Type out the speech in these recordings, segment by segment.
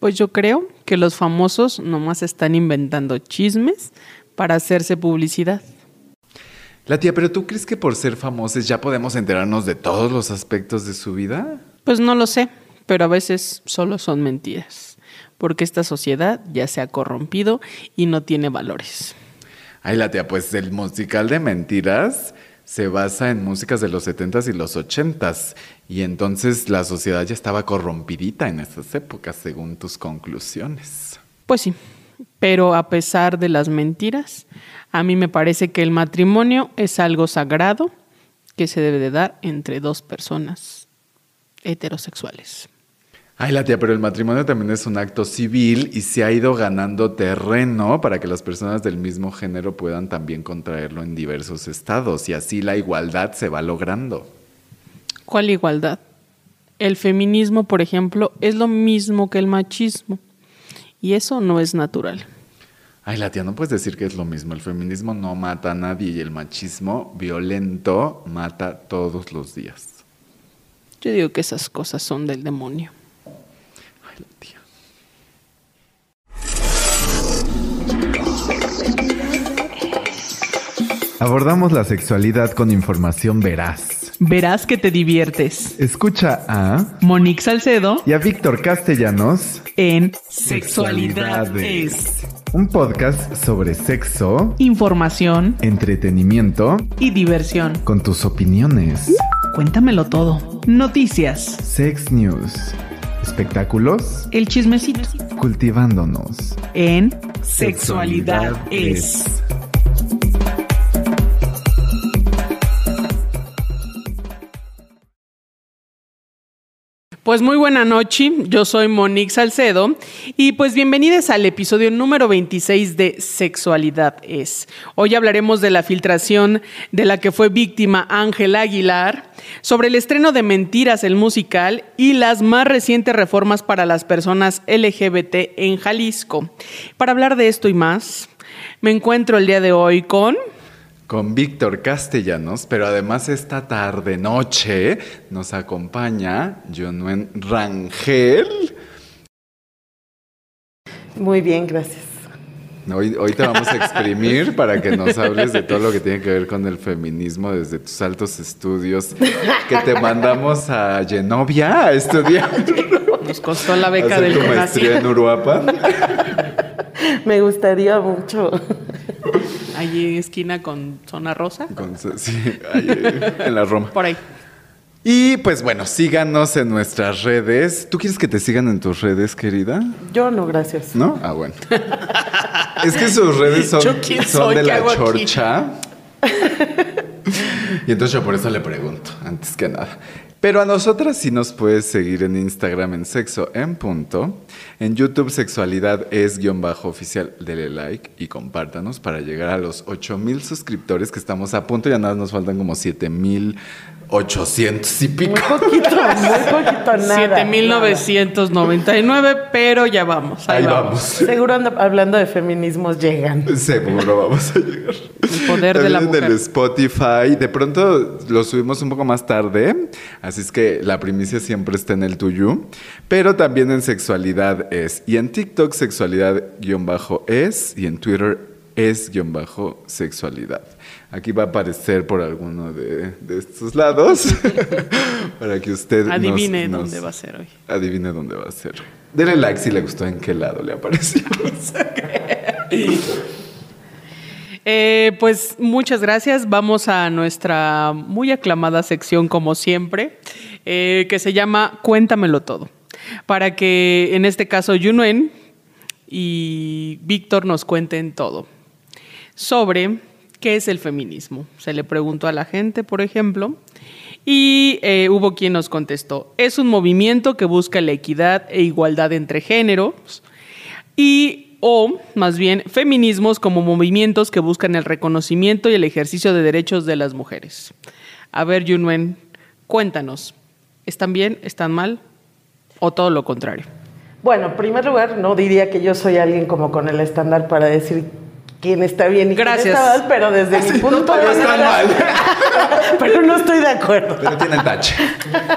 Pues yo creo que los famosos nomás están inventando chismes para hacerse publicidad. La tía, pero ¿tú crees que por ser famosos ya podemos enterarnos de todos los aspectos de su vida? Pues no lo sé, pero a veces solo son mentiras, porque esta sociedad ya se ha corrompido y no tiene valores. Ay, la tía, pues el musical de mentiras se basa en músicas de los 70s y los 80s, y entonces la sociedad ya estaba corrompidita en esas épocas, según tus conclusiones. Pues sí, pero a pesar de las mentiras, a mí me parece que el matrimonio es algo sagrado que se debe de dar entre dos personas heterosexuales. Ay, la tía, pero el matrimonio también es un acto civil y se ha ido ganando terreno para que las personas del mismo género puedan también contraerlo en diversos estados y así la igualdad se va logrando. ¿Cuál igualdad? El feminismo, por ejemplo, es lo mismo que el machismo y eso no es natural. Ay, la tía, no puedes decir que es lo mismo. El feminismo no mata a nadie y el machismo violento mata todos los días. Yo digo que esas cosas son del demonio. Abordamos la sexualidad con información veraz. Verás que te diviertes. Escucha a Monique Salcedo y a Víctor Castellanos en Sexualidad es un podcast sobre sexo, información entretenimiento y diversión. con tus opiniones. Cuéntamelo todo. Noticias, Sex News. Espectáculos. el chismecito Cultivándonos. en Sexualidad es. Pues muy buena noche, yo soy Monique Salcedo y pues bienvenidos al episodio número 26 de Sexualidad es. Hoy hablaremos de la filtración de la que fue víctima Ángel Aguilar, sobre el estreno de Mentiras el musical y las más recientes reformas para las personas LGBT en Jalisco. Para hablar de esto y más, me encuentro el día de hoy con... Con Víctor Castellanos, pero además esta tarde noche nos acompaña Jonuen Rangel. Muy bien, gracias. Hoy, hoy te vamos a exprimir para que nos hables de todo lo que tiene que ver con el feminismo desde tus altos estudios que te mandamos a Genovia a estudiar. Nos costó la beca Hacer del tu maestría en. Uruapan. Me gustaría mucho. Allí esquina con zona rosa. Con- sí, ahí, en la Roma. Por ahí. Y pues bueno, síganos en nuestras redes. ¿Tú quieres que te sigan en tus redes, querida? Yo no, gracias. ¿No? Ah, bueno. es que sus redes son, ¿Yo quién son de ¿Qué la chorcha. y entonces yo por eso le pregunto, antes que nada. Pero a nosotras sí nos puedes seguir en Instagram en sexo en punto. En YouTube sexualidad es guion bajo oficial. Dele like y compártanos para llegar a los 8000 suscriptores que estamos a punto. Ya nada, nos faltan como 7800 y pico. Muy poquito, muy poquito, nada. 7999, pero ya vamos. Ahí, Ahí vamos. vamos. Seguro hablando de feminismos llegan. Seguro vamos a llegar. El poder de la También mujer. del Spotify. De pronto lo subimos un poco más tarde. Así es que la primicia siempre está en el tuyo. Pero también en sexualidad es. Y en TikTok sexualidad guion bajo es. Y en Twitter es guion bajo sexualidad. Aquí va a aparecer por alguno de, de estos lados. para que usted Adivine nos- dónde va a ser hoy. Adivine dónde va a ser. Dele like si le gustó en qué lado le apareció. Eh, pues muchas gracias. Vamos a nuestra muy aclamada sección, como siempre, eh, que se llama Cuéntamelo todo. Para que en este caso Yunuen y Víctor nos cuenten todo sobre qué es el feminismo. Se le preguntó a la gente, por ejemplo, y eh, hubo quien nos contestó, es un movimiento que busca la equidad e igualdad entre géneros y o más bien feminismos como movimientos que buscan el reconocimiento y el ejercicio de derechos de las mujeres. A ver, Yunuen, cuéntanos, ¿están bien, están mal o todo lo contrario? Bueno, en primer lugar, no diría que yo soy alguien como con el estándar para decir quién está bien y Gracias. quién está mal, pero desde mi punto de vista. mal. pero no estoy de acuerdo. Pero tienen tache.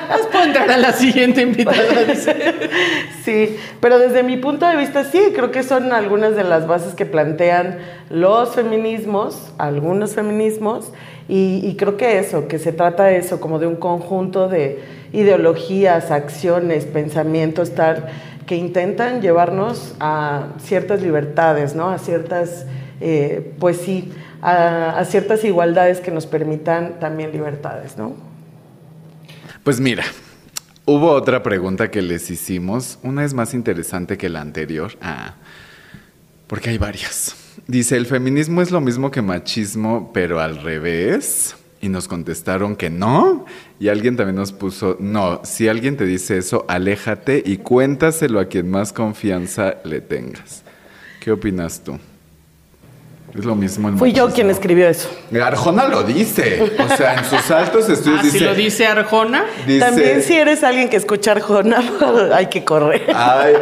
Pues puedo entrar a la siguiente invitada. dice. Sí, pero desde mi punto de vista sí, creo que son algunas de las bases que plantean los feminismos, algunos feminismos, y, y creo que eso, que se trata de eso, como de un conjunto de ideologías, acciones, pensamientos, tal, que intentan llevarnos a ciertas libertades, ¿no? A ciertas, eh, pues sí, a, a ciertas igualdades que nos permitan también libertades, ¿no? Pues mira, hubo otra pregunta que les hicimos. Una es más interesante que la anterior. Ah, porque hay varias. Dice, ¿el feminismo es lo mismo que machismo, pero al revés? Y nos contestaron que no. Y alguien también nos puso, no, si alguien te dice eso, aléjate y cuéntaselo a quien más confianza le tengas. ¿Qué opinas tú? Es lo mismo el Fui yo quien escribió eso. Arjona lo dice. O sea, en sus altos estudios Ah, dice... si lo dice Arjona. dice- También si eres alguien que escucha Arjona, hay que correr. Hay,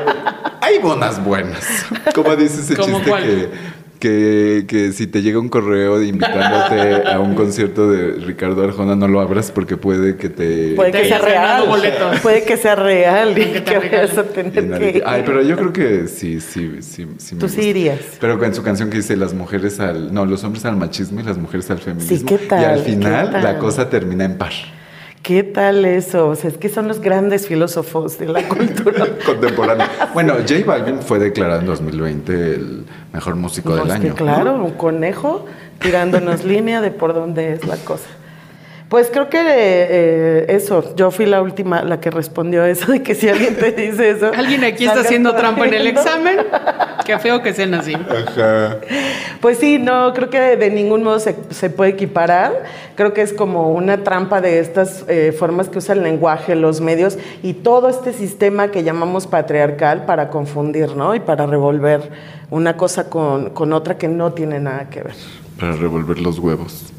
hay bonas buenas. Como dice ese ¿Cómo chiste cuál? que, que, que si te llega un correo invitándote a un concierto de Ricardo Arjona, no lo abras porque puede que te... Puede que sea real. boletos. Puede que sea real y Que te vayas a tener que. Ay, pero yo creo que sí, sí, sí. sí me Tú sí irías. Pero en su canción que dice las mujeres al... No, los hombres al machismo y las mujeres al feminismo. ¿qué tal? Y al ¿Qué final la cosa termina en par. ¿Qué tal eso? O sea, es que son los grandes filósofos de la cultura. Contemporánea. Bueno, J Balvin fue declarado en 2020 el mejor músico No, del que año. claro, un conejo tirándonos línea de por dónde es la cosa. Pues creo que eh, eso, yo fui la última, la que respondió eso, de que si alguien te dice eso. Alguien aquí está haciendo trampa en el examen. Qué feo que sean así. Ajá. Pues sí, no, creo que de ningún modo se, se puede equiparar. Creo que es como una trampa de estas eh, formas que usa el lenguaje, los medios y todo este sistema que llamamos patriarcal para confundir, ¿no? Y para revolver una cosa con, con otra que no tiene nada que ver. Para revolver los huevos.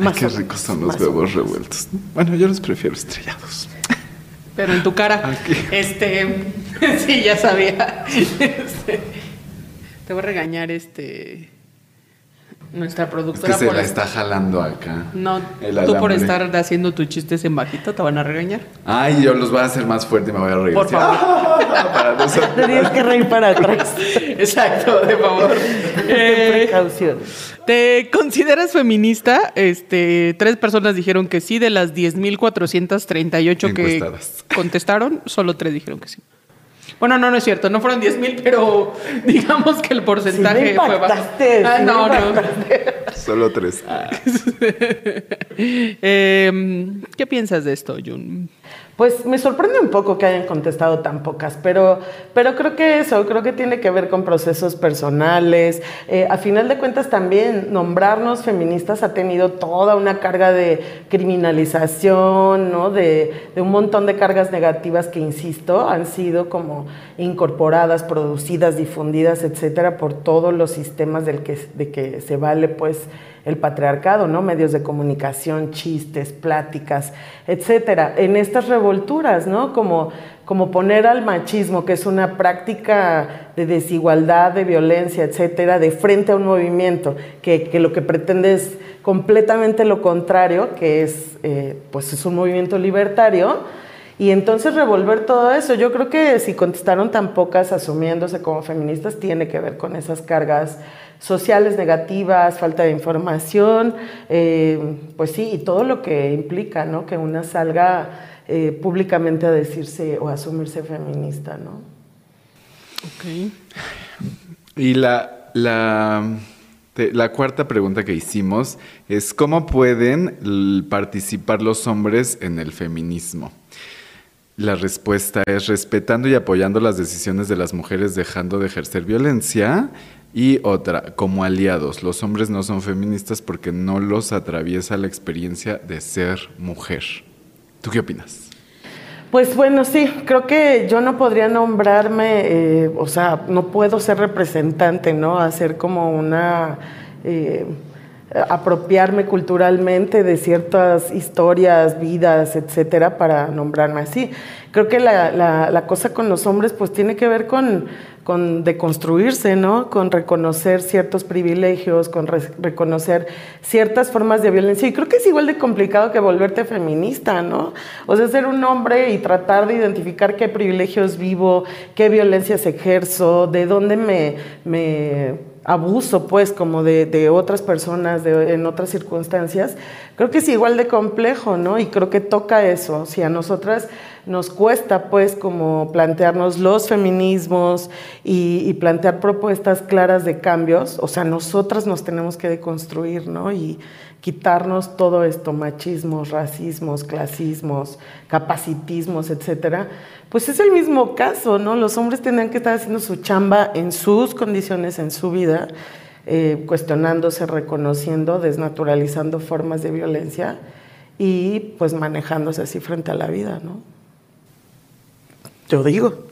Ay, qué ricos son los huevos revueltos. Bueno, yo los prefiero estrellados. Pero en tu cara. Aquí. Este. Sí, ya sabía. Este, te voy a regañar, este. Nuestra Es que productora se por la est- está jalando acá. No, El tú por estar haciendo tus chistes en bajito te van a regañar. Ay, yo los voy a hacer más fuerte y me voy a reír. Por favor. Para no ser- Tenías que reír para atrás. Exacto, de favor. Eh, precaución. ¿Te consideras feminista? Este, tres personas dijeron que sí, de las 10.438 que contestaron, solo tres dijeron que sí. Bueno, no, no es cierto, no fueron 10.000, pero digamos que el porcentaje Sí me fue bajo. Ah, sí no, no. Solo tres. Em, ¿Qué piensas de esto, Jun? Pues me sorprende un poco que hayan contestado tan pocas, pero, pero creo que eso, creo que tiene que ver con procesos personales. Eh, a final de cuentas también nombrarnos feministas ha tenido toda una carga de criminalización, ¿no? de, de un montón de cargas negativas que, insisto, han sido como incorporadas, producidas, difundidas, etcétera, por todos los sistemas del que, de que se vale pues el patriarcado, ¿no? Medios de comunicación, chistes, pláticas, etcétera. En estas revolturas, ¿no? Como, como poner al machismo, que es una práctica de desigualdad, de violencia, etcétera, de frente a un movimiento que, que lo que pretende es completamente lo contrario, que es, eh, pues es un movimiento libertario. Y entonces revolver todo eso, yo creo que si contestaron tan pocas asumiéndose como feministas, tiene que ver con esas cargas sociales negativas, falta de información, eh, pues sí, y todo lo que implica, ¿no? Que una salga eh, públicamente a decirse o a asumirse feminista, ¿no? Ok. Y la, la, te- la cuarta pregunta que hicimos es ¿cómo pueden participar los hombres en el feminismo? La respuesta es respetando y apoyando las decisiones de las mujeres dejando de ejercer violencia. Y otra, como aliados, los hombres no son feministas porque no los atraviesa la experiencia de ser mujer. ¿Tú qué opinas? Pues bueno, sí, creo que yo no podría nombrarme, eh, o sea, no puedo ser representante, ¿no? Hacer como una, eh, apropiarme culturalmente de ciertas historias, vidas, etcétera, para nombrarme así. Creo que la, la, cosa con los hombres pues tiene que ver con, con deconstruirse, ¿no? Con reconocer ciertos privilegios, con reconocer ciertas formas de violencia. Y creo que es igual de complicado que volverte feminista, ¿no? O sea, ser un hombre y tratar de identificar qué privilegios vivo, qué violencias ejerzo, de dónde me, me abuso, pues, como de, otras personas en otras circunstancias, creo que es igual de complejo, ¿no? Y creo que toca eso. Si a nosotras nos cuesta, pues, como plantearnos los feminismos y, plantear propuestas claras de cambios, o sea, nosotras nos tenemos que deconstruir, ¿no? Y quitarnos todo esto, machismos, racismos, clasismos, capacitismos, etcétera, pues es el mismo caso, ¿no? Los hombres tienen que estar haciendo su chamba en sus condiciones, en su vida, eh, cuestionándose, reconociendo, desnaturalizando formas de violencia y pues manejándose así frente a la vida, ¿no? Yo digo.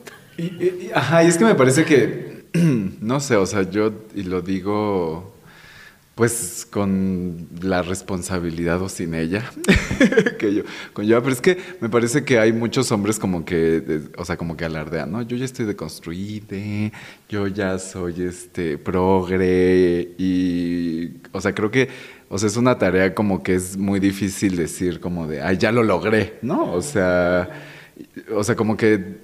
ajá, y es que me parece que, no sé, o sea, yo, y lo digo pues con la responsabilidad o sin ella que yo conlleva, pero es que me parece que hay muchos hombres como que, o sea, como que alardean, ¿no? Yo ya estoy deconstruido, yo ya soy este progre y, o sea, creo que, o sea, es una tarea como que es muy difícil decir como de, ay, ya lo logré, ¿no? O sea, o sea, como que,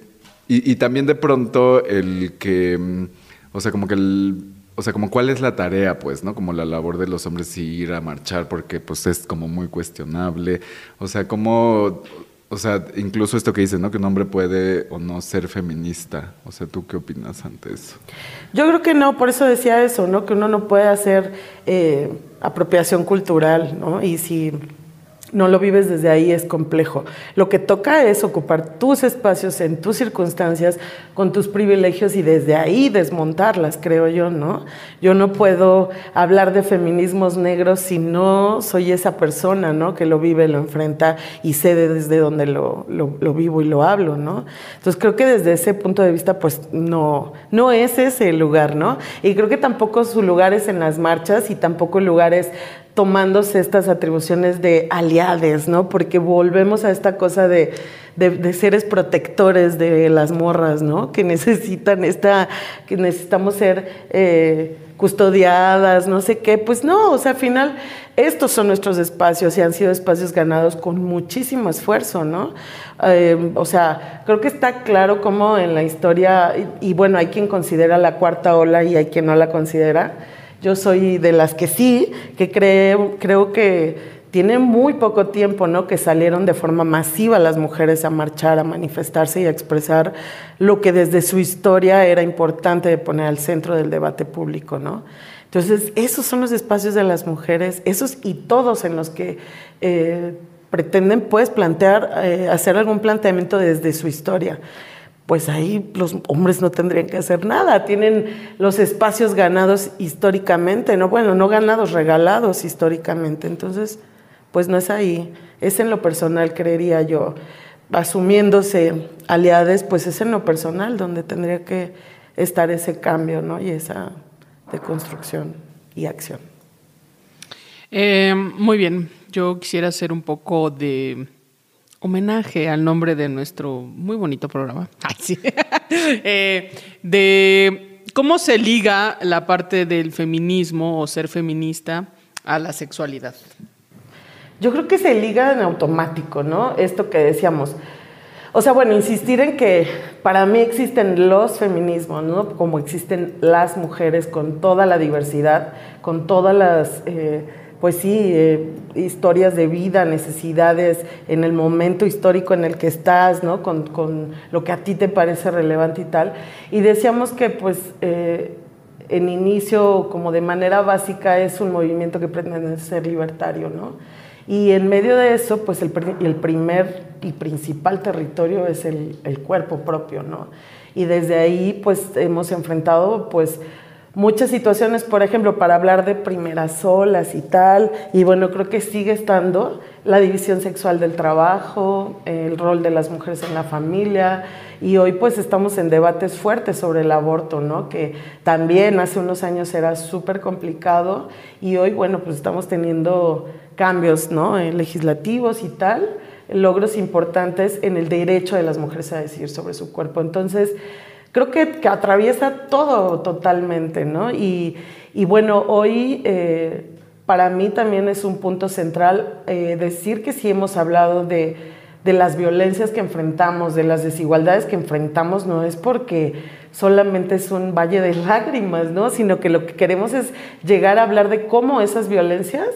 y, y también de pronto el que, o sea, como que el o sea, como cuál es la tarea, pues, ¿no? Como la labor de los hombres ir a marchar porque pues es como muy cuestionable. O sea, como, o sea, incluso esto que dices, ¿no? Que un hombre puede o no ser feminista. O sea, ¿tú qué opinas ante eso? Yo creo que no, por eso decía eso, ¿no? Que uno no puede hacer eh, apropiación cultural, ¿no? Y si no lo vives desde ahí, es complejo. Lo que toca es ocupar tus espacios en tus circunstancias, con tus privilegios y desde ahí desmontarlas, creo yo, ¿no? Yo no puedo hablar de feminismos negros si no soy esa persona, ¿no? Que lo vive, lo enfrenta y sé desde dónde lo, lo, vivo y lo hablo, ¿no? Entonces creo que desde ese punto de vista, pues no, no es ese el lugar, ¿no? Y creo que tampoco su lugar es en las marchas y tampoco el lugar es tomándose estas atribuciones de aliades, ¿no? Porque volvemos a esta cosa de, seres protectores de las morras, ¿no? Que necesitan esta, que necesitamos ser eh, custodiadas, no sé qué. Pues no, o sea, al final estos son nuestros espacios y han sido espacios ganados con muchísimo esfuerzo, ¿no? Eh, o sea, creo que está claro cómo en la historia, y bueno, hay quien considera la cuarta ola y hay quien no la considera, yo soy de las que sí, que creo, creo que tiene muy poco tiempo, ¿no? Que salieron de forma masiva las mujeres a marchar, a manifestarse y a expresar lo que desde su historia era importante de poner al centro del debate público, ¿no? Entonces, esos son los espacios de las mujeres, esos y todos en los que eh, pretenden, pues, plantear, eh, hacer algún planteamiento desde su historia pues ahí los hombres no tendrían que hacer nada, tienen los espacios ganados históricamente, no bueno, no ganados, regalados históricamente. Entonces, pues no es ahí, es en lo personal, creería yo. Asumiéndose aliades, pues es en lo personal donde tendría que estar ese cambio, ¿no? Y esa deconstrucción y acción. Eh, muy bien, yo quisiera hacer un poco de homenaje al nombre de nuestro muy bonito programa. Eh, de cómo se liga la parte del feminismo o ser feminista a la sexualidad. Yo creo que se liga en automático, ¿no? Esto que decíamos. O sea, bueno, insistir en que para mí existen los feminismos, ¿no? Como existen las mujeres con toda la diversidad, con todas las... Eh, pues sí, eh, historias de vida, necesidades en el momento histórico en el que estás, ¿no? Con, lo que a ti te parece relevante y tal. Y decíamos que pues eh, en inicio, como de manera básica, es un movimiento que pretende ser libertario, ¿no? Y en medio de eso, pues el, el primer y principal territorio es el, el cuerpo propio, ¿no? Y desde ahí, pues hemos enfrentado, pues, muchas situaciones, por ejemplo, para hablar de primeras olas y tal, y bueno, creo que sigue estando la división sexual del trabajo, el rol de las mujeres en la familia y hoy pues estamos en debates fuertes sobre el aborto, ¿no? Que también hace unos años era súper complicado y hoy bueno pues estamos teniendo cambios, ¿no? Legislativos y tal, logros importantes en el derecho de las mujeres a decidir sobre su cuerpo. Entonces creo que, atraviesa todo totalmente, ¿no? Y, bueno, hoy eh, para mí también es un punto central eh, decir que sí hemos hablado de, de, las violencias que enfrentamos, de las desigualdades que enfrentamos, no es porque solamente es un valle de lágrimas, ¿no? Sino que lo que queremos es llegar a hablar de cómo esas violencias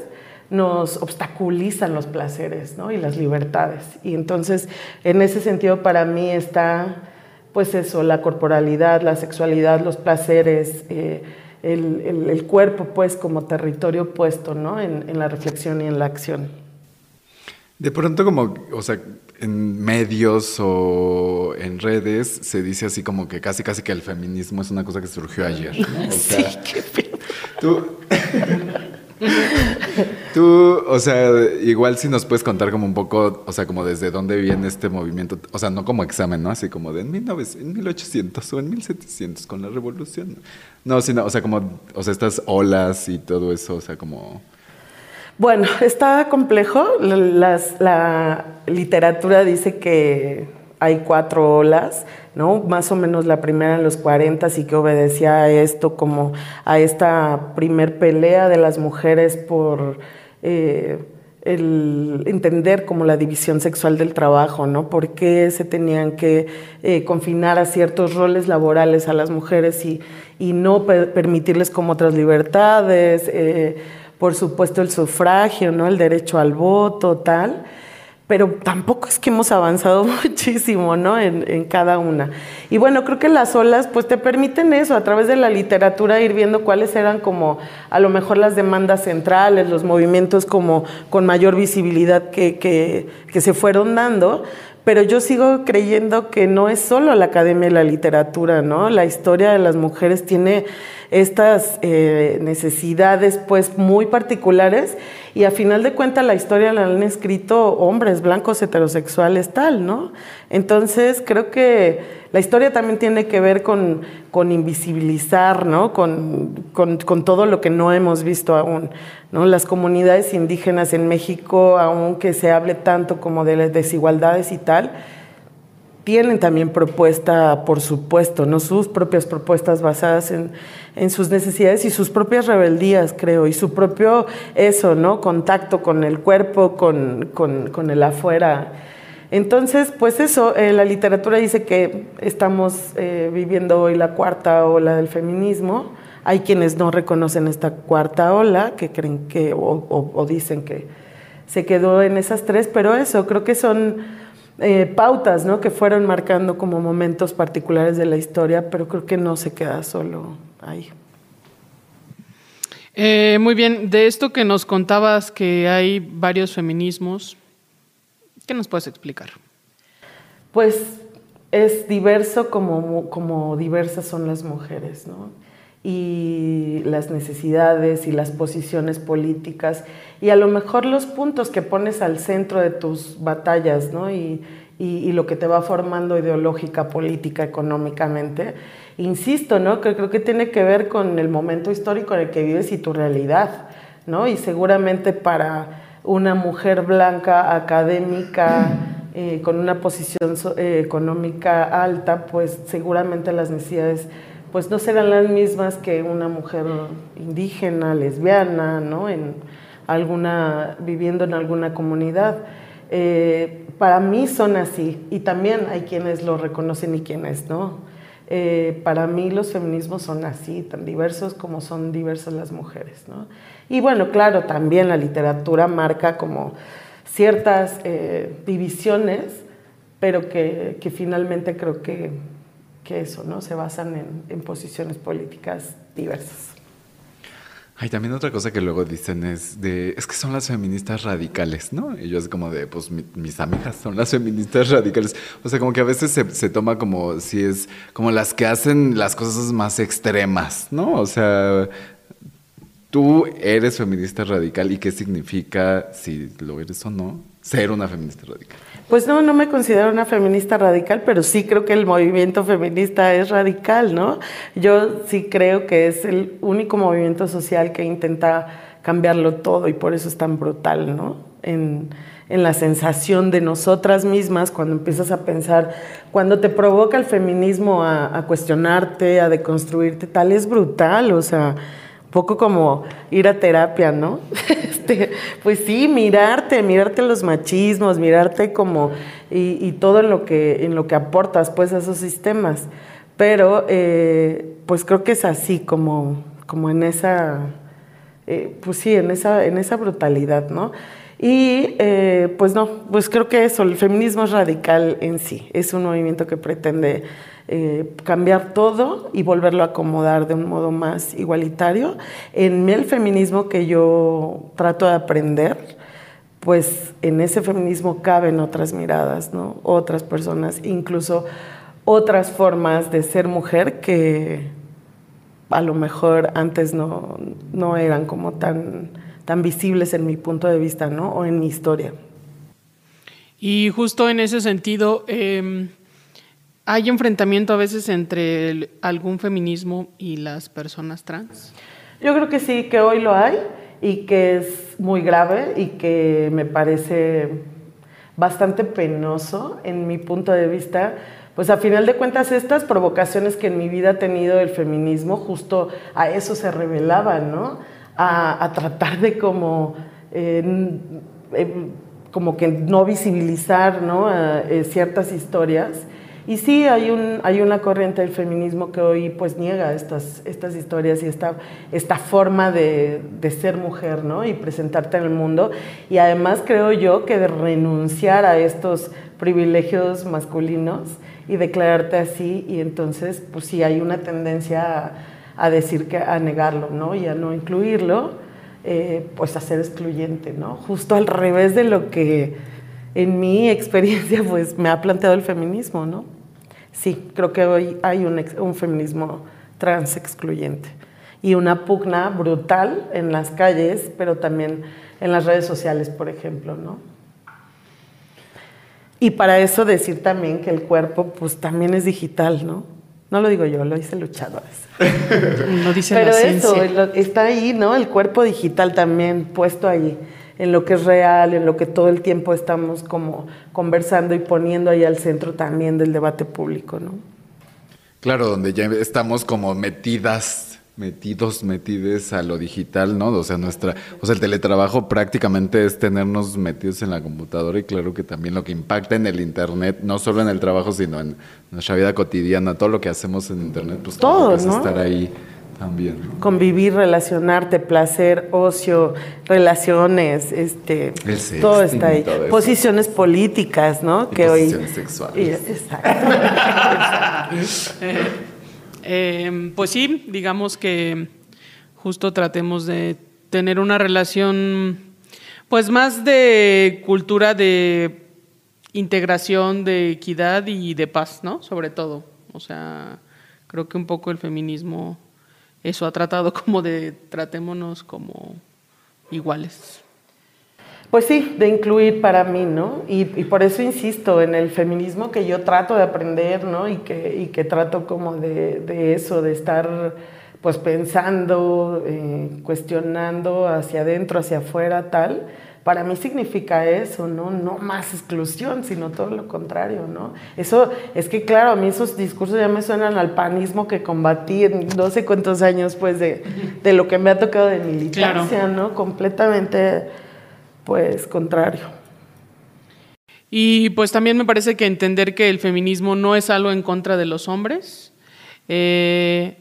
nos obstaculizan los placeres ¿no? y las libertades. Y entonces, en ese sentido, para mí está pues eso, la corporalidad, la sexualidad, los placeres, eh, el, cuerpo pues como territorio puesto ¿no? En, la reflexión y en la acción. De pronto como, o sea, en medios o en redes se dice así como que casi casi que el feminismo es una cosa que surgió ayer. sí, qué Tú, Tú, o sea, igual si nos puedes contar como un poco, o sea, como desde dónde viene este movimiento, o sea, no como examen, ¿no? Así como de en, 1900, en 1800 o en 1700 con la revolución. No, sino, o sea, como, o sea, estas olas y todo eso, o sea, como... Bueno, está complejo. la literatura dice que hay cuatro olas, ¿no? Más o menos la primera en los 40 y que obedecía a esto, como a esta primer pelea de las mujeres por eh, entender como la división sexual del trabajo, ¿no? ¿Por qué se tenían que eh, confinar a ciertos roles laborales a las mujeres y, no permitirles como otras libertades? Eh, por supuesto el sufragio, ¿no? El derecho al voto, tal pero tampoco es que hemos avanzado muchísimo, ¿no? En, cada una. Y bueno, creo que las olas, pues te permiten eso, a través de la literatura ir viendo cuáles eran como a lo mejor las demandas centrales, los movimientos como con mayor visibilidad que, que se fueron dando, pero yo sigo creyendo que no es solo la academia y la literatura, ¿no? La historia de las mujeres tiene estas eh, necesidades pues muy particulares y a final de cuentas la historia la han escrito hombres blancos heterosexuales tal, ¿no? Entonces creo que la historia también tiene que ver con, con invisibilizar, ¿no? Con, con, con, todo lo que no hemos visto aún, ¿no? Las comunidades indígenas en México, aunque se hable tanto como de las desigualdades y tal, tienen también propuesta, por supuesto, ¿no? sus propias propuestas basadas en, en, sus necesidades y sus propias rebeldías, creo, y su propio eso, ¿no? Contacto con el cuerpo, con, con, con el afuera. Entonces, pues eso, eh, la literatura dice que estamos eh, viviendo hoy la cuarta ola del feminismo. Hay quienes no reconocen esta cuarta ola, que creen que, o, o dicen que se quedó en esas tres, pero eso, creo que son eh, pautas ¿no? que fueron marcando como momentos particulares de la historia, pero creo que no se queda solo ahí. Eh, muy bien, de esto que nos contabas que hay varios feminismos, ¿qué nos puedes explicar? Pues es diverso como, como diversas son las mujeres, ¿no? Y las necesidades y las posiciones políticas y a lo mejor los puntos que pones al centro de tus batallas ¿no? y, y, lo que te va formando ideológica, política, económicamente. Insisto, ¿no? que creo que tiene que ver con el momento histórico en el que vives y tu realidad. ¿no? Y seguramente para una mujer blanca, académica, eh, con una posición eh, económica alta, pues seguramente las necesidades pues no serán las mismas que una mujer indígena, lesbiana, ¿no? En alguna, viviendo en alguna comunidad. Eh, para mí son así y también hay quienes lo reconocen y quienes no. Eh, para mí los feminismos son así, tan diversos como son diversas las mujeres. ¿no? Y bueno, claro, también la literatura marca como ciertas eh, divisiones, pero que, que finalmente creo que que eso, ¿no? Se basan en, posiciones políticas diversas. Hay también otra cosa que luego dicen es de, es que son las feministas radicales, ¿no? Y yo es como de, pues mis amigas son las feministas radicales. O sea, como que a veces se, se, toma como si es, como las que hacen las cosas más extremas, ¿no? O sea, ¿Tú eres feminista radical y qué significa, si lo eres o no, ser una feminista radical? Pues no, no me considero una feminista radical, pero sí creo que el movimiento feminista es radical, ¿no? Yo sí creo que es el único movimiento social que intenta cambiarlo todo y por eso es tan brutal, ¿no? En, en la sensación de nosotras mismas cuando empiezas a pensar, cuando te provoca el feminismo a, cuestionarte, a deconstruirte, tal, es brutal, o sea poco como ir a terapia, ¿no? Este, pues sí, mirarte, mirarte los machismos, mirarte como y, todo en lo que en lo que aportas pues a esos sistemas. Pero eh, pues creo que es así como como en esa eh, pues sí, en esa en esa brutalidad, ¿no? Y eh, pues no, pues creo que eso, el feminismo es radical en sí, es un movimiento que pretende eh, cambiar todo y volverlo a acomodar de un modo más igualitario. En el feminismo que yo trato de aprender, pues en ese feminismo caben otras miradas, ¿no? otras personas, incluso otras formas de ser mujer que a lo mejor antes no, no eran como tan, tan visibles en mi punto de vista ¿no? o en mi historia. Y justo en ese sentido, eh, ¿Hay enfrentamiento a veces entre algún feminismo y las personas trans? Yo creo que sí, que hoy lo hay y que es muy grave y que me parece bastante penoso en mi punto de vista. Pues a final de cuentas estas provocaciones que en mi vida ha tenido el feminismo justo a eso se revelaban, ¿no? A, tratar de como, como que no visibilizar ¿no? Eh, ciertas historias y sí, hay, un, hay una corriente del feminismo que hoy pues niega estas, estas historias y esta, esta forma de, de, ser mujer, ¿no? Y presentarte en el mundo. Y además creo yo que de renunciar a estos privilegios masculinos y declararte así, y entonces pues sí hay una tendencia a, decir que a negarlo, ¿no? Y a no incluirlo, eh, pues a ser excluyente, ¿no? Justo al revés de lo que en mi experiencia pues me ha planteado el feminismo, ¿no? Sí, creo que hoy hay un, un feminismo trans excluyente y una pugna brutal en las calles, pero también en las redes sociales, por ejemplo, ¿no? Y para eso decir también que el cuerpo pues también es digital, ¿no? No lo digo yo, lo dice luchadores. no dice Pero eso, está ahí, ¿no? El cuerpo digital también puesto ahí en lo que es real, en lo que todo el tiempo estamos como conversando y poniendo ahí al centro también del debate público, ¿no? Claro, donde ya estamos como metidas, metidos, metides a lo digital, ¿no? O sea, nuestra, o sea, el teletrabajo prácticamente es tenernos metidos en la computadora y claro que también lo que impacta en el internet, no solo en el trabajo, sino en nuestra vida cotidiana, todo lo que hacemos en internet, pues todo, es estar ahí también. Convivir, relacionarte, placer, ocio, relaciones, este, todo está ahí. Posiciones políticas, ¿no? que posiciones sexuales. exacto. Eh, pues sí, digamos que justo tratemos de tener una relación, pues más de cultura de integración, de equidad y de paz, ¿no? Sobre todo. O sea, creo que un poco el feminismo eso ha tratado como de tratémonos como iguales. Pues sí, de incluir para mí, ¿no? Y, por eso insisto en el feminismo que yo trato de aprender, ¿no? Y que, y que trato como de, de, eso, de estar pues pensando, eh, cuestionando hacia adentro, hacia afuera, tal para mí significa eso, ¿no? No más exclusión, sino todo lo contrario, ¿no? Eso es que, claro, a mí esos discursos ya me suenan al panismo que combatí en no sé cuántos años, pues, de, de lo que me ha tocado de militancia, ¿no? Completamente, pues, contrario. Y pues también me parece que entender que el feminismo no es algo en contra de los hombres, eh,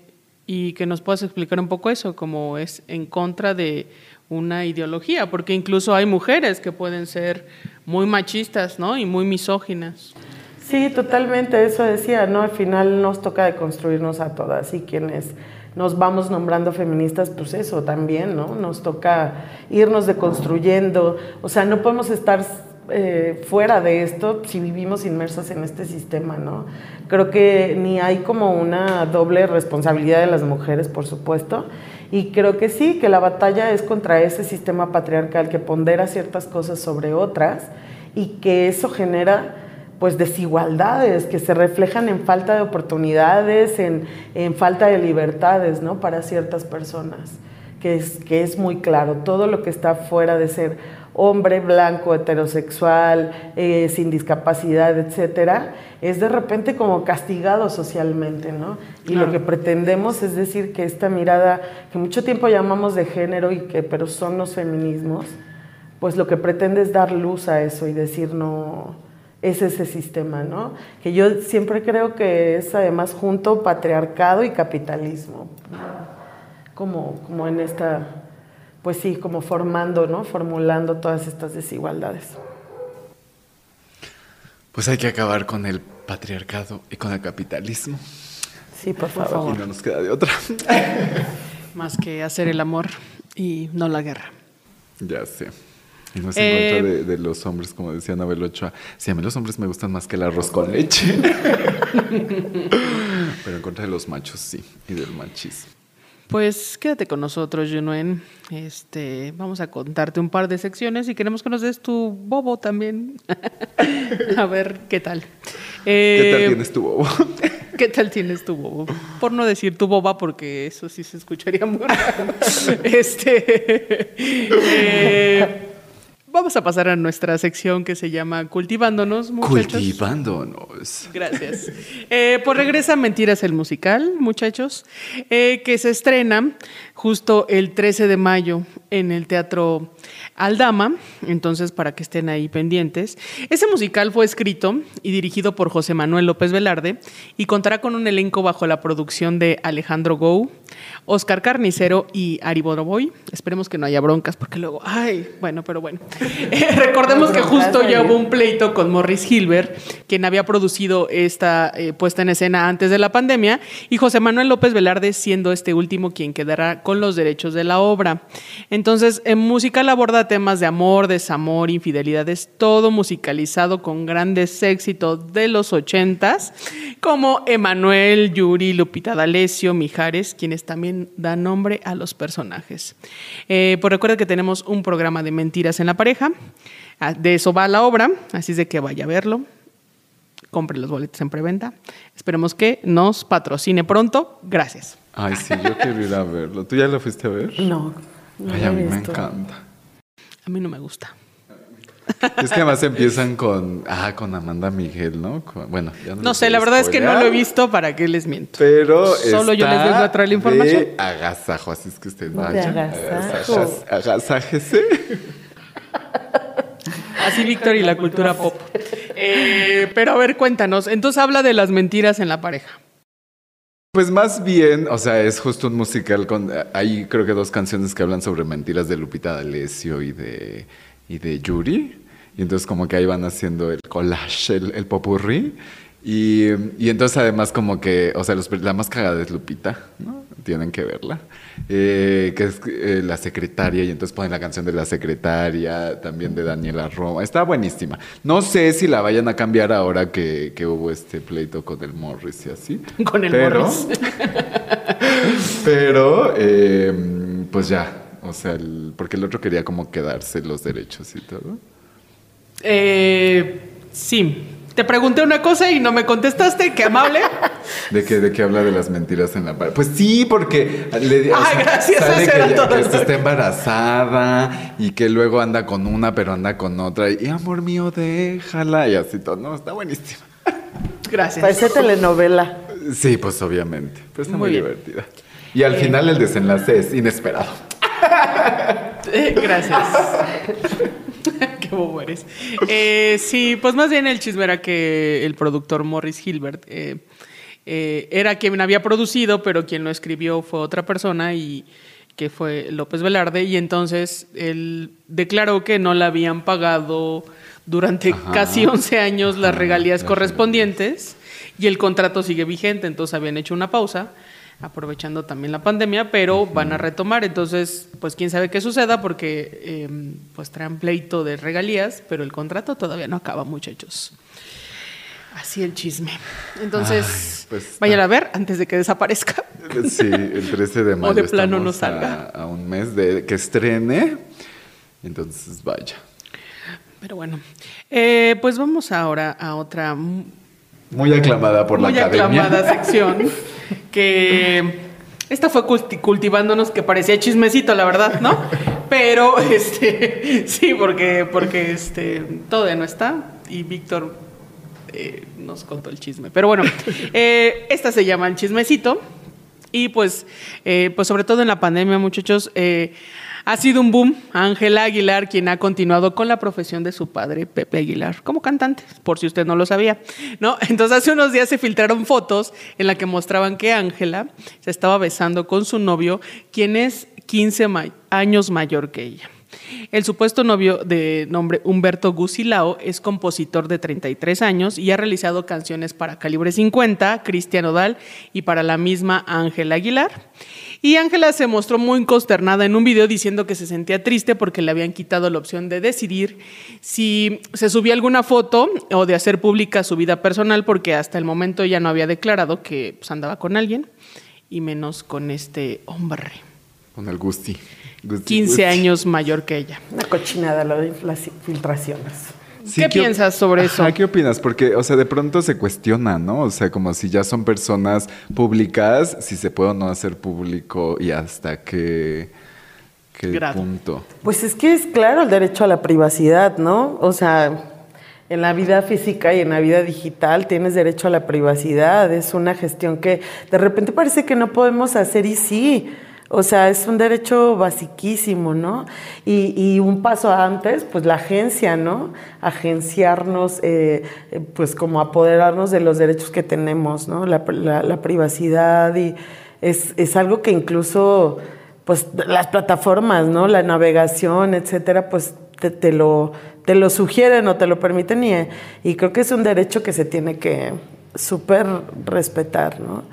y que nos puedas explicar un poco eso, como es en contra de una ideología, porque incluso hay mujeres que pueden ser muy machistas, ¿no? Y muy misóginas. Sí, totalmente, eso decía, ¿no? Al final nos toca deconstruirnos a todas y quienes nos vamos nombrando feministas, pues eso también, ¿no? Nos toca irnos deconstruyendo, o sea, no podemos estar eh, fuera de esto si vivimos inmersos en este sistema, ¿no? Creo que ni hay como una doble responsabilidad de las mujeres, por supuesto, y creo que sí, que la batalla es contra ese sistema patriarcal que pondera ciertas cosas sobre otras y que eso genera pues desigualdades que se reflejan en falta de oportunidades, en, en falta de libertades, ¿no? Para ciertas personas, que es, que es muy claro, todo lo que está fuera de ser hombre blanco, heterosexual, eh, sin discapacidad, etcétera, es de repente como castigado socialmente, ¿no? Y lo que pretendemos es decir que esta mirada que mucho tiempo llamamos de género y que pero son los feminismos, pues lo que pretende es dar luz a eso y decir no es ese sistema, ¿no? Que yo siempre creo que es además junto patriarcado y capitalismo, como, como en esta pues sí, como formando, ¿no? Formulando todas estas desigualdades. Pues hay que acabar con el patriarcado y con el capitalismo. Sí, por favor. Y no nos queda de otra. Más que hacer el amor y no la guerra. Ya sé. Y es en Eh, contra de, de los hombres, como decía Anabel Ochoa. Sí, a mí los hombres me gustan más que el arroz con leche. Pero en contra de los machos, sí. Y del machismo. Pues quédate con nosotros, Junuen. Este, vamos a contarte un par de secciones y queremos que nos des tu bobo también. a ver qué tal. ¿Qué tal Eh, tienes tu bobo? ¿Qué tal tienes tu bobo? Por no decir tu boba, porque eso sí se escucharía muy raro. este. eh, vamos a pasar a nuestra sección que se llama Cultivándonos, muchachos. Cultivándonos. Gracias. Eh, pues regresa Mentiras el musical, muchachos, eh, que se estrena justo el 13 de mayo en el Teatro Aldama, entonces para que estén ahí pendientes. Ese musical fue escrito y dirigido por José Manuel López Velarde y contará con un elenco bajo la producción de Alejandro Gou, Oscar Carnicero y Ari Boroboy. Esperemos que no haya broncas porque luego, ay, bueno, pero bueno. Eh, recordemos que justo ya hubo un pleito con Morris Hilbert, quien había producido esta eh, puesta en escena antes de la pandemia, y José Manuel López Velarde siendo este último quien quedará con los derechos de la obra. Entonces, en musical aborda temas de amor, desamor, infidelidades, todo musicalizado con grandes éxitos de los ochentas, como Emanuel, Yuri, Lupita D'Alessio, Mijares, quienes también dan nombre a los personajes. Eh, pues recuerda que tenemos un programa de mentiras en la pareja. Ah, De eso va la obra, así es de que vaya a verlo. Compre los boletos en preventa. Esperemos que nos patrocine pronto. Gracias. Ay, sí, yo quiero ir a verlo. ¿Tú ya lo fuiste a ver? No, no Ay, a mí me encanta. A mí no me gusta. Es que además empiezan con, ah, con Amanda Miguel, ¿no? Con- bueno, ya no No sé, la verdad es que no lo he visto, ¿para qué les miento? Pero Solo yo les vengo a traer la información. De agasajo, así es que usted De vaya. agasajo. Agasaj- Agasájese. Así Víctor y la cultura pop. Eh, pero a ver, cuéntanos. Entonces habla de las mentiras en la pareja. Pues más bien, o sea, es justo un musical con. Hay creo que dos canciones que hablan sobre mentiras de Lupita D'Alessio y de, y de Yuri. Y entonces, como que ahí van haciendo el collage, el, el popurrí. Y, y entonces, además, como que, o sea, los- la más cagada es Lupita, ¿no? Tienen que verla. Eh, que es eh, la secretaria, y entonces ponen la canción de la secretaria, también de Daniela Roma. Está buenísima. No sé si la vayan a cambiar ahora que, que hubo este pleito con el Morris y así. Con el Pero- Morris. Pero, eh, pues ya, o sea, el- porque el otro quería como quedarse los derechos y todo. Eh, sí. Te pregunté una cosa y no me contestaste. Qué amable. ¿De qué, de qué habla de las mentiras en la pared? Pues sí, porque le o Ay, sea, gracias, sale que, era ella- todo que esta que- está embarazada y que luego anda con una, pero anda con otra. Y amor mío, déjala. Y así todo. No, está buenísima. Gracias. Parece telenovela. Sí, pues obviamente. Pero está Muy divertida. Y al final el desenlace es inesperado. Gracias. Qué bobo eres. Eh, sí, pues más bien el chisme era que el productor Morris Hilbert eh, eh, era quien había producido, pero quien lo escribió fue otra persona y que fue López Velarde. Y entonces él declaró que no le habían pagado durante Ajá. casi 11 años las Ajá, regalías las correspondientes y el contrato sigue vigente. Entonces habían hecho una pausa aprovechando también la pandemia, pero van a retomar. Entonces, pues quién sabe qué suceda porque eh, pues traen pleito de regalías, pero el contrato todavía no acaba, muchachos. Así el chisme. Entonces, pues, vayan a ver antes de que desaparezca. Sí, el 13 de mayo. de plano no salga. A, a un mes de que estrene. Entonces, vaya. Pero bueno, eh, pues vamos ahora a otra mu- Muy aclamada por muy la academia. aclamada sección que esta fue culti- cultivándonos que parecía chismecito, la verdad, ¿no? Pero este sí, porque porque este todavía no está y Víctor eh, nos contó el chisme. Pero bueno, eh, esta se llama el chismecito y pues eh, pues sobre todo en la pandemia, muchachos. Ha sido un boom. Ángela Aguilar, quien ha continuado con la profesión de su padre, Pepe Aguilar, como cantante, por si usted no lo sabía. ¿no? Entonces, hace unos días se filtraron fotos en las que mostraban que Ángela se estaba besando con su novio, quien es 15 ma- años mayor que ella. El supuesto novio de nombre Humberto Gusilao es compositor de 33 años y ha realizado canciones para Calibre 50, Cristian Odal y para la misma Ángela Aguilar. Y Ángela se mostró muy consternada en un video diciendo que se sentía triste porque le habían quitado la opción de decidir si se subía alguna foto o de hacer pública su vida personal porque hasta el momento ya no había declarado que pues, andaba con alguien y menos con este hombre, Con el Gusti. Gusti, 15 Gusti. años mayor que ella. Una cochinada lo de las filtraciones. ¿Qué piensas sobre eso? Ajá, ¿Qué opinas? Porque, o sea, de pronto se cuestiona, ¿no? O sea, como si ya son personas públicas, si se puede o no hacer público y hasta qué, qué Grado. punto. Pues es que es claro el derecho a la privacidad, ¿no? O sea, en la vida física y en la vida digital tienes derecho a la privacidad. Es una gestión que de repente parece que no podemos hacer y sí. O sea, es un derecho basiquísimo, ¿no? Y, un paso antes, pues la agencia, ¿no? Agenciarnos, eh, pues como apoderarnos de los derechos que tenemos, ¿no? La, la- privacidad y es, es algo que incluso pues las plataformas, ¿no? La navegación, etcétera, pues te, te lo, te lo sugieren o te lo permiten y, y creo que es un derecho que se tiene que súper respetar, ¿no?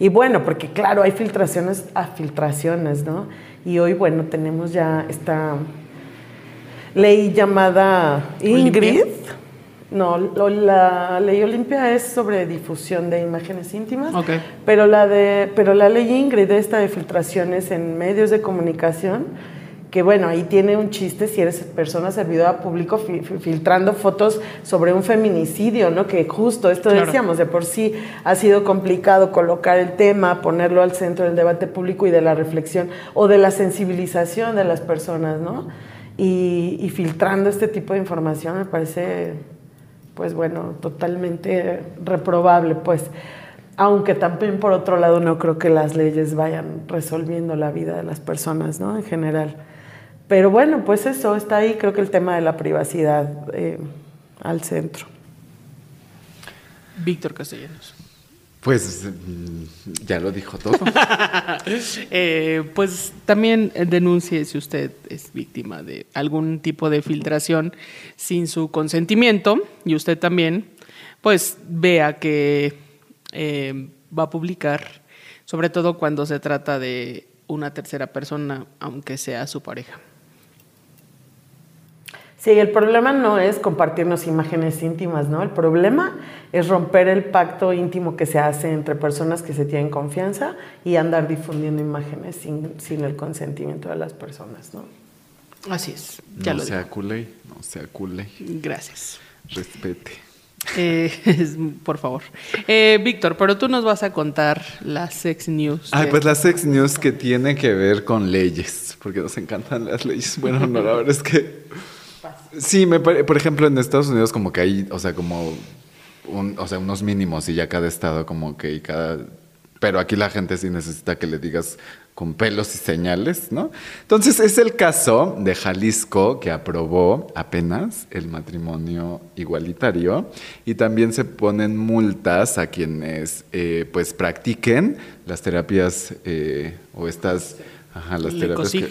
Y bueno, porque claro, hay filtraciones a filtraciones, ¿no? Y hoy, bueno, tenemos ya esta ley llamada Ingrid. No, lo- la ley Olimpia es sobre difusión de imágenes íntimas. Ok. Pero la de, pero la ley Ingrid, esta de filtraciones en medios de comunicación, que bueno, ahí tiene un chiste si eres persona servidora público fi- fi- filtrando fotos sobre un feminicidio, ¿no? Que justo esto Claro. decíamos, de por sí ha sido complicado colocar el tema, ponerlo al centro del debate público y de la reflexión o de la sensibilización de las personas, ¿no? Y, y filtrando este tipo de información me parece, pues bueno, totalmente reprobable, pues. Aunque también por otro lado no creo que las leyes vayan resolviendo la vida de las personas, ¿no? En general. Pero bueno, pues eso está ahí, creo que el tema de la privacidad eh, al centro. Víctor Castellanos. Pues mm, ya lo dijo todo. Eh, pues también denuncie si usted es víctima de algún tipo de filtración sin su consentimiento y usted también, pues vea que eh, va a publicar, sobre todo cuando se trata de una tercera persona, aunque sea su pareja. Sí, el problema no es compartirnos imágenes íntimas, ¿no? El problema es romper el pacto íntimo que se hace entre personas que se tienen confianza y andar difundiendo imágenes sin, sin el consentimiento de las personas, ¿no? Así es, ya no lo sea digo. culé, no sea culé. Gracias. Respete. Eh, es- por favor. Eh, Víctor, pero tú nos vas a contar las sex news. Ay, de- pues la sex news que tiene que ver con leyes, porque nos encantan las leyes. Bueno, no, la verdad es que... Sí, me pare- por ejemplo, en Estados Unidos como que hay, o sea, como un- o sea, unos mínimos y ya cada estado como que y cada... Pero aquí la gente sí necesita que le digas con pelos y señales, ¿no? Entonces es el caso de Jalisco que aprobó apenas el matrimonio igualitario y también se ponen multas a quienes pues, eh, pues practiquen las terapias eh, o estas Ajá, las terapias que,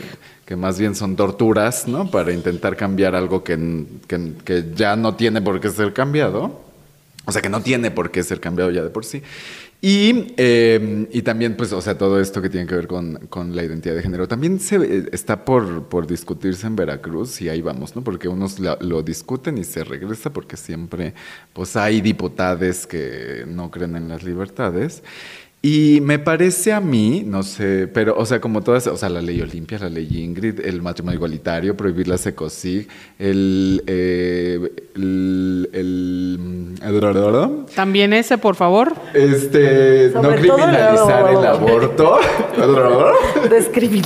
que, más bien son torturas, ¿no? Para intentar cambiar algo que, que, ya no tiene por qué ser cambiado. O sea, que no tiene por qué ser cambiado ya de por sí. Y, eh, y también, pues, o sea, todo esto que tiene que ver con, con la identidad de género. También se, ve- está por, por discutirse en Veracruz y ahí vamos, ¿no? Porque unos la- lo discuten y se regresa porque siempre, pues, hay diputados que no creen en las libertades. Y me parece a mí, no sé, pero, o sea, como todas, o sea, la ley Olimpia, la ley Ingrid, el matrimonio igualitario, prohibir la secosig, el, eh, el, el- También ese, por favor. este, no Sobre todo el- criminalizar el aborto. Describir.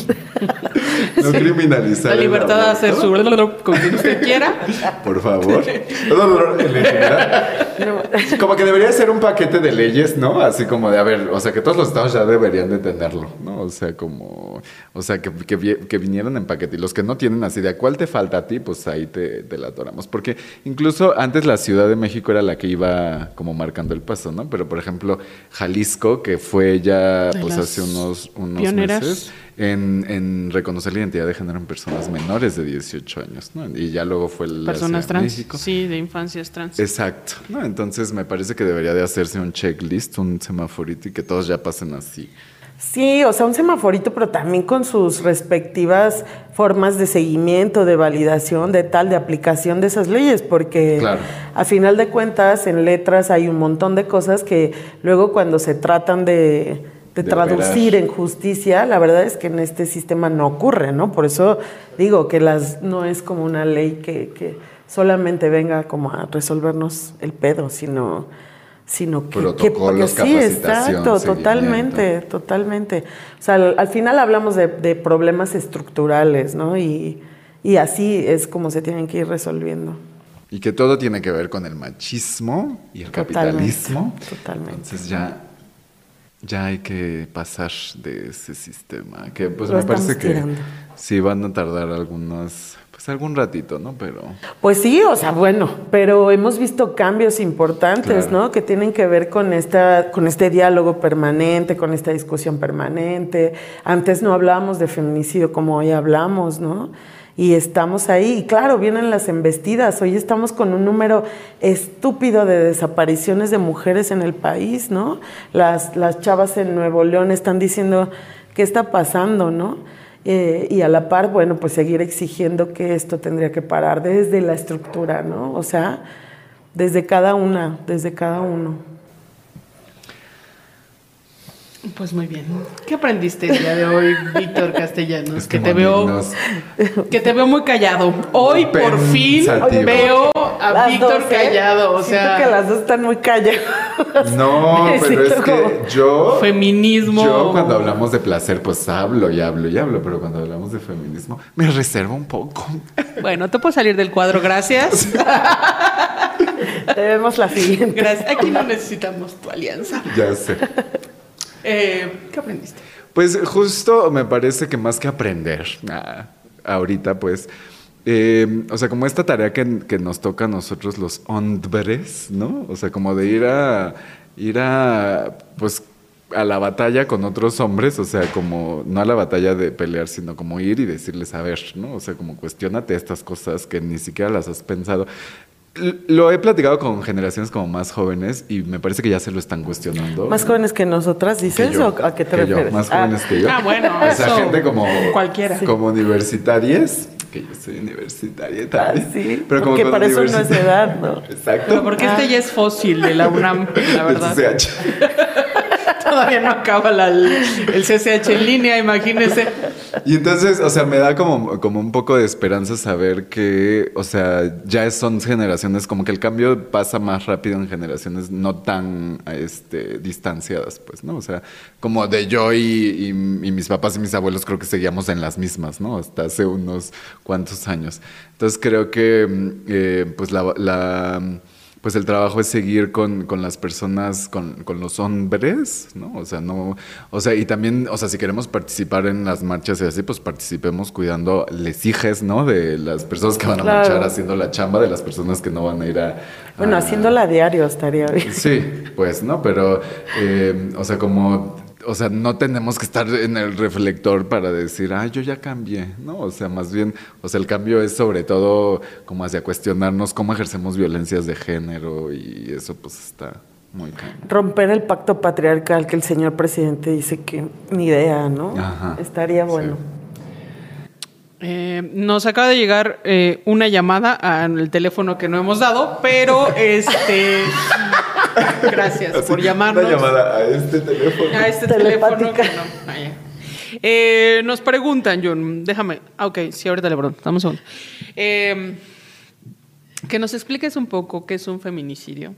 no criminalizar La el libertad de hacer su con quien usted quiera. Por favor. Como que debería ser un paquete de leyes, ¿no? Así como de, a ver, o sea, que todos los estados ya deberían de tenerlo, ¿no? O sea, como, o sea, que, que, vi- que vinieran en paquete. Y los que no tienen así de, ¿a cuál te falta a ti? Pues ahí te, te la atoramos. Porque incluso antes la Ciudad de México era la que iba como marcando el paso, ¿no? Pero, por ejemplo, Jalisco, que fue ya, De pues hace unos, unos pioneras. meses, en, en reconocer la identidad de género en personas menores de 18 años, ¿no? Y ya luego fue la Personas trans. México. Sí, de infancias trans. Exacto. ¿no? Entonces me parece que debería de hacerse un checklist, un semaforito y que todos ya pasen así. Sí, o sea, un semaforito, pero también con sus respectivas formas de seguimiento, de validación, de tal, de aplicación de esas leyes, porque Claro. a final de cuentas en letras hay un montón de cosas que luego cuando se tratan de, de De traducir operar. en justicia, la verdad es que en este sistema no ocurre, ¿no? Por eso digo que las no es como una ley que, que solamente venga como a resolvernos el pedo, sino sino que, que sí, exacto, totalmente, totalmente. O sea, al, al final hablamos de, de problemas estructurales, ¿no? Y, y así es como se tienen que ir resolviendo. Y que todo tiene que ver con el machismo y el Totalmente, capitalismo. totalmente. Entonces ya, ya hay que pasar de ese sistema. Que pues Lo me parece que tirando. sí van a tardar algunos, pues algún ratito, ¿no? Pero Pues sí, o sea, bueno, pero hemos visto cambios importantes, Claro. ¿no? Que tienen que ver con esta, con este diálogo permanente, con esta discusión permanente. Antes no hablábamos de feminicidio como hoy hablamos, ¿no? Y estamos ahí, y claro, vienen las embestidas. Hoy estamos con un número estúpido de desapariciones de mujeres en el país, ¿no? Las, las chavas en Nuevo León están diciendo qué está pasando, ¿no? Eh, y a la par, bueno, pues seguir exigiendo que esto tendría que parar desde la estructura, ¿no? O sea, desde cada una, desde cada uno. Pues muy bien. ¿Qué aprendiste el día de hoy, Víctor Castellanos? Es que te veo que te veo muy callado. Hoy por fin veo a Víctor dos, ¿eh? callado, o Siento sea, que las dos están muy calladas. No, pero es que yo. Feminismo. Yo cuando hablamos de placer, pues hablo y hablo y hablo, pero cuando hablamos de feminismo, me reservo un poco. bueno, te puedo salir del cuadro, gracias. Te vemos la siguiente. Gracias. Aquí no necesitamos tu alianza. ya sé. Eh, ¿Qué aprendiste? Pues justo me parece que más que aprender ah, ahorita, pues, eh, o sea, como esta tarea que, nos toca a nosotros los hombres, ¿no? O sea, como de ir a, ir a, pues, a la batalla con otros hombres, o sea, como, no a la batalla de pelear, sino como ir y decirles, a ver, ¿no? O sea, como cuestionate estas cosas que ni siquiera las has pensado. Lo he platicado con generaciones como más jóvenes y me parece que ya se lo están cuestionando. ¿Más jóvenes que nosotras, Que dices? yo, ¿O a qué te que yo, refieres? más Ah, jóvenes que yo. Ah, bueno, O sea, eso gente como cualquiera. como universitarias, que yo soy universitaria ah, también. sí, pero como porque para eso no es edad, ¿no? Exacto. Pero porque este ya es fósil de la UNAM, la verdad. Todavía no acaba la- el CCH en línea, imagínese. Y entonces, o sea, me da como, como un poco de esperanza saber que, o sea, ya son generaciones, como que el cambio pasa más rápido en generaciones no tan este, distanciadas, pues, ¿no? O sea, como de yo y mis papás y mis abuelos creo que seguíamos en las mismas, ¿no? Hasta hace unos cuantos años. Entonces creo que, mm, eh, pues, la... la pues el trabajo es seguir con, con las personas, con, con los hombres, ¿no? O sea, no, o sea, y también, o sea, si queremos participar en las marchas y así, pues participemos cuidando les hijes, ¿no? De las personas que van a Claro. marchar haciendo la chamba, de las personas que no van a ir a... Bueno, a- haciéndola a diario estaría bien. Sí, pues, ¿no? Pero, eh, o sea, como o sea, no tenemos que estar en el reflector para decir, ah, yo ya cambié, ¿no? O sea, más bien, o sea, el cambio es sobre todo como hacia cuestionarnos cómo ejercemos violencias de género y eso pues está muy cañón. Romper el pacto patriarcal que el señor presidente dice que ni idea, ¿no? Ajá, Estaría sí. bueno. Eh, nos acaba de llegar eh, una llamada al teléfono que no hemos dado, pero este. gracias por llamarnos. Una llamada a este teléfono. A este teléfono que no. Ah. Eh, nos preguntan, John, déjame. Ah, ok, sí, ahorita le pregunto. Dame un segundo. Eh, que nos expliques un poco qué es un feminicidio.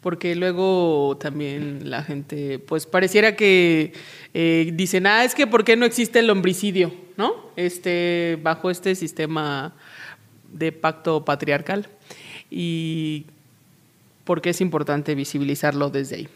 Porque luego también la gente, pues pareciera que eh, dicen, ah, es que ¿por qué no existe el homicidio? ¿No? Este, bajo este sistema de pacto patriarcal. Y por qué es importante visibilizarlo desde ahí.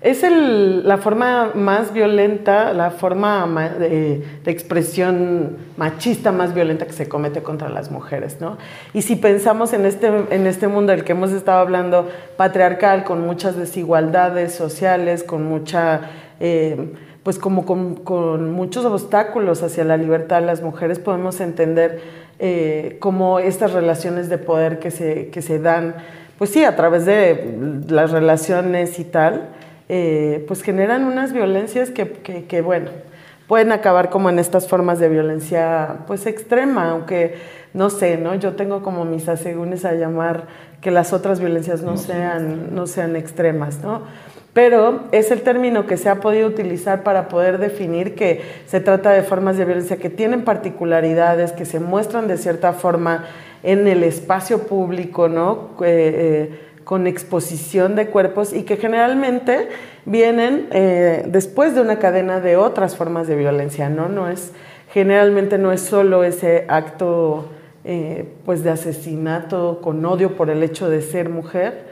Es la forma más violenta, la forma ma- de, de expresión machista más violenta que se comete contra las mujeres, ¿no? Y si pensamos en este, en este mundo del que hemos estado hablando, patriarcal, con muchas desigualdades sociales, con mucha, eh, pues como con, con muchos obstáculos hacia la libertad de las mujeres, podemos entender eh, cómo estas relaciones de poder que se, que se dan, pues sí, a través de las relaciones y tal, eh, pues generan unas violencias que, que- que, bueno, pueden acabar como en estas formas de violencia pues extrema, aunque no sé, ¿no? Yo tengo como mis asegúnes a llamar que las otras violencias no sean, no sean extremas, ¿no? Pero es el término que se ha podido utilizar para poder definir que se trata de formas de violencia que tienen particularidades, que se muestran de cierta forma en el espacio público, ¿no? Eh, eh, con exposición de cuerpos y que generalmente vienen eh, después de una cadena de otras formas de violencia, ¿no? No es, generalmente no es solo ese acto pues de asesinato con odio por el hecho de ser mujer,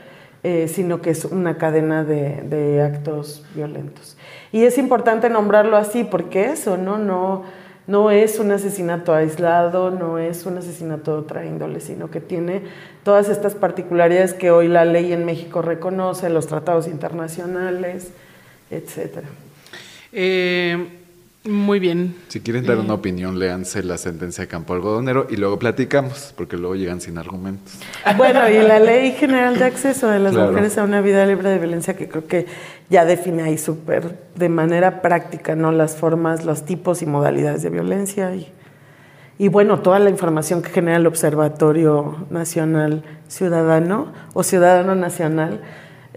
sino que es una cadena de, de actos violentos. Y es importante nombrarlo así porque eso, ¿no? No, no es un asesinato aislado, no es un asesinato de otra índole, sino que tiene todas estas particularidades que hoy la ley en México reconoce, los tratados internacionales, etcétera. Eh, muy bien. Si quieren dar una opinión, léanse la sentencia de Campo Algodonero y luego platicamos, porque luego llegan sin argumentos. Bueno, y la Ley General de Acceso de las Claro. Mujeres a una Vida Libre de Violencia, que creo que ya define ahí súper de manera práctica, ¿no? Las formas, los tipos y modalidades de violencia y, y bueno, toda la información que genera el Observatorio Nacional Ciudadano o Ciudadano Nacional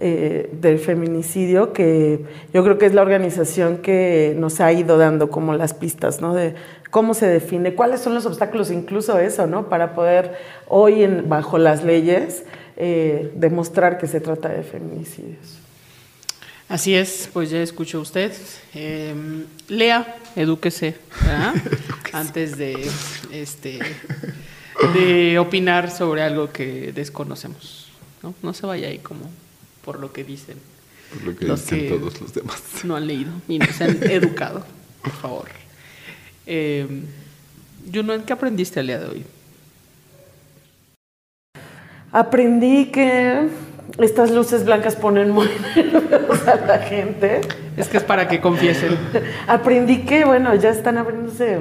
eh, del Feminicidio, que yo creo que es la organización que nos ha ido dando como las pistas, ¿no? De cómo se define, cuáles son los obstáculos, incluso eso, ¿no? Para poder hoy, en, bajo las leyes, eh, demostrar que se trata de feminicidios. Así es, pues ya escuchó usted. Eh, lea, edúquese, ¿verdad? Antes de, este, de opinar sobre algo que desconocemos. ¿no? no se vaya ahí como por lo que dicen. Por lo que Los dicen que- todos los demás. No han leído y no se han educado, por favor. Eh, Juno, ¿qué aprendiste el día de hoy? Aprendí que estas luces blancas ponen muy nerviosa a la gente. Es que es para que confiesen. Aprendí que, bueno, ya están abriéndose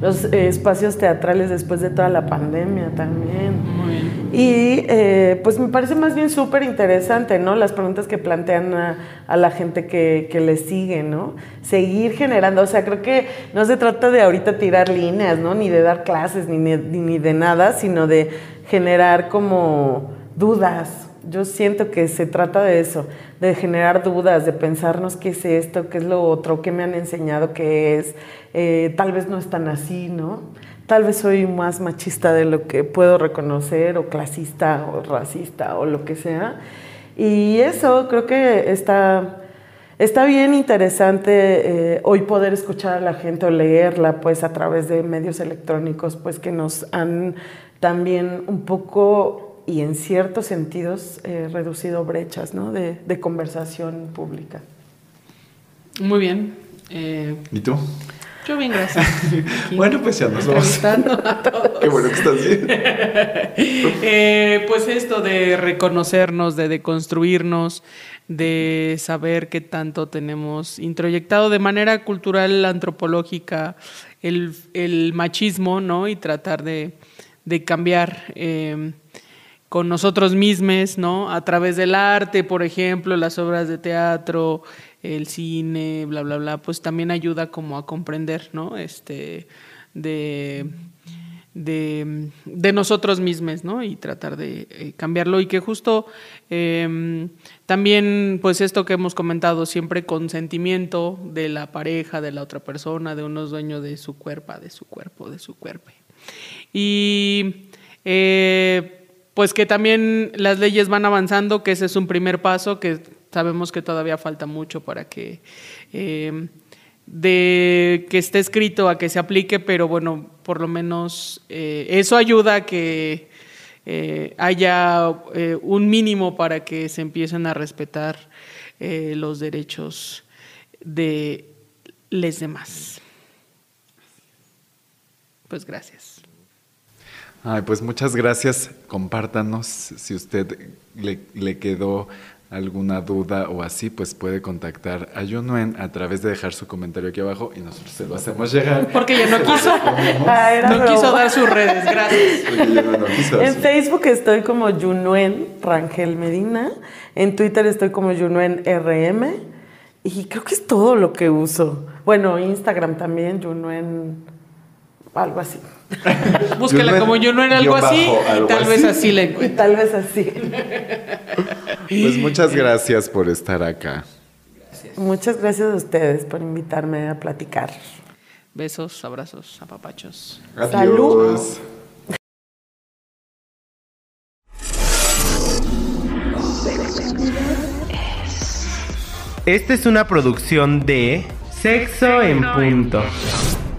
los eh, espacios teatrales después de toda la pandemia también. Muy bien. Y eh, pues me parece más bien súper interesante, ¿no? Las preguntas que plantean a, a la gente que, que les sigue, ¿no? Seguir generando, o sea, creo que no se trata de ahorita tirar líneas, ¿no? Ni de dar clases, ni, ni, ni de nada, sino de generar como dudas. Yo siento que se trata de eso, de generar dudas, de pensarnos qué es esto, qué es lo otro, qué me han enseñado que es, eh, tal vez no es tan así, ¿no? Tal vez soy más machista de lo que puedo reconocer, o clasista, o racista, o lo que sea. Y eso creo que está, está bien interesante eh, hoy poder escuchar a la gente o leerla pues a través de medios electrónicos pues que nos han también un poco y en ciertos sentidos eh, reducido brechas ¿no? de, de conversación pública. Muy bien. Eh, ¿Y tú? Yo bien, gracias. Bueno, pues ya nos vamos. a todos. Qué bueno que estás bien. Eh, pues esto de reconocernos, de deconstruirnos, de saber qué tanto tenemos introyectado de manera cultural, antropológica, el, el machismo, ¿no? Y tratar de, de cambiar eh, con nosotros mismos, ¿no? A través del arte, por ejemplo, las obras de teatro, el cine, bla, bla, bla, pues también ayuda como a comprender, ¿no? Este, de de, nosotros mismos, ¿no? Y tratar de eh, cambiarlo y que justo eh, también, pues esto que hemos comentado, siempre consentimiento de la pareja, de la otra persona, de unos dueños de su cuerpo, de su cuerpo, de su cuerpo. Y eh, pues que también las leyes van avanzando, que ese es un primer paso, que sabemos que todavía falta mucho para que... Eh, de que esté escrito a que se aplique, pero bueno, por lo menos eh, eso ayuda a que eh, haya un mínimo para que se empiecen a respetar los derechos de los demás. Pues gracias. Ay, pues muchas gracias. Compártanos si usted le, le quedó alguna duda o así, pues puede contactar a Yunuen a través de dejar su comentario aquí abajo y nosotros se lo hacemos llegar. Porque ya no quiso, Ah, no quiso dar sus redes, gracias. No quiso En. Facebook estoy como Yunuen Rangel Medina. En Twitter estoy como Yunuen RM. Y creo que es todo lo que uso. Bueno, Instagram también, Yunuen. Algo así. Búsquela Yunuen como yo no era algo así, algo tal vez así. la Y encuentre. tal vez así. Pues muchas gracias por estar acá. Muchas gracias a ustedes por invitarme a platicar. Besos, abrazos, apapachos. Adiós. Salud. Esta es una producción de Sexo en Punto.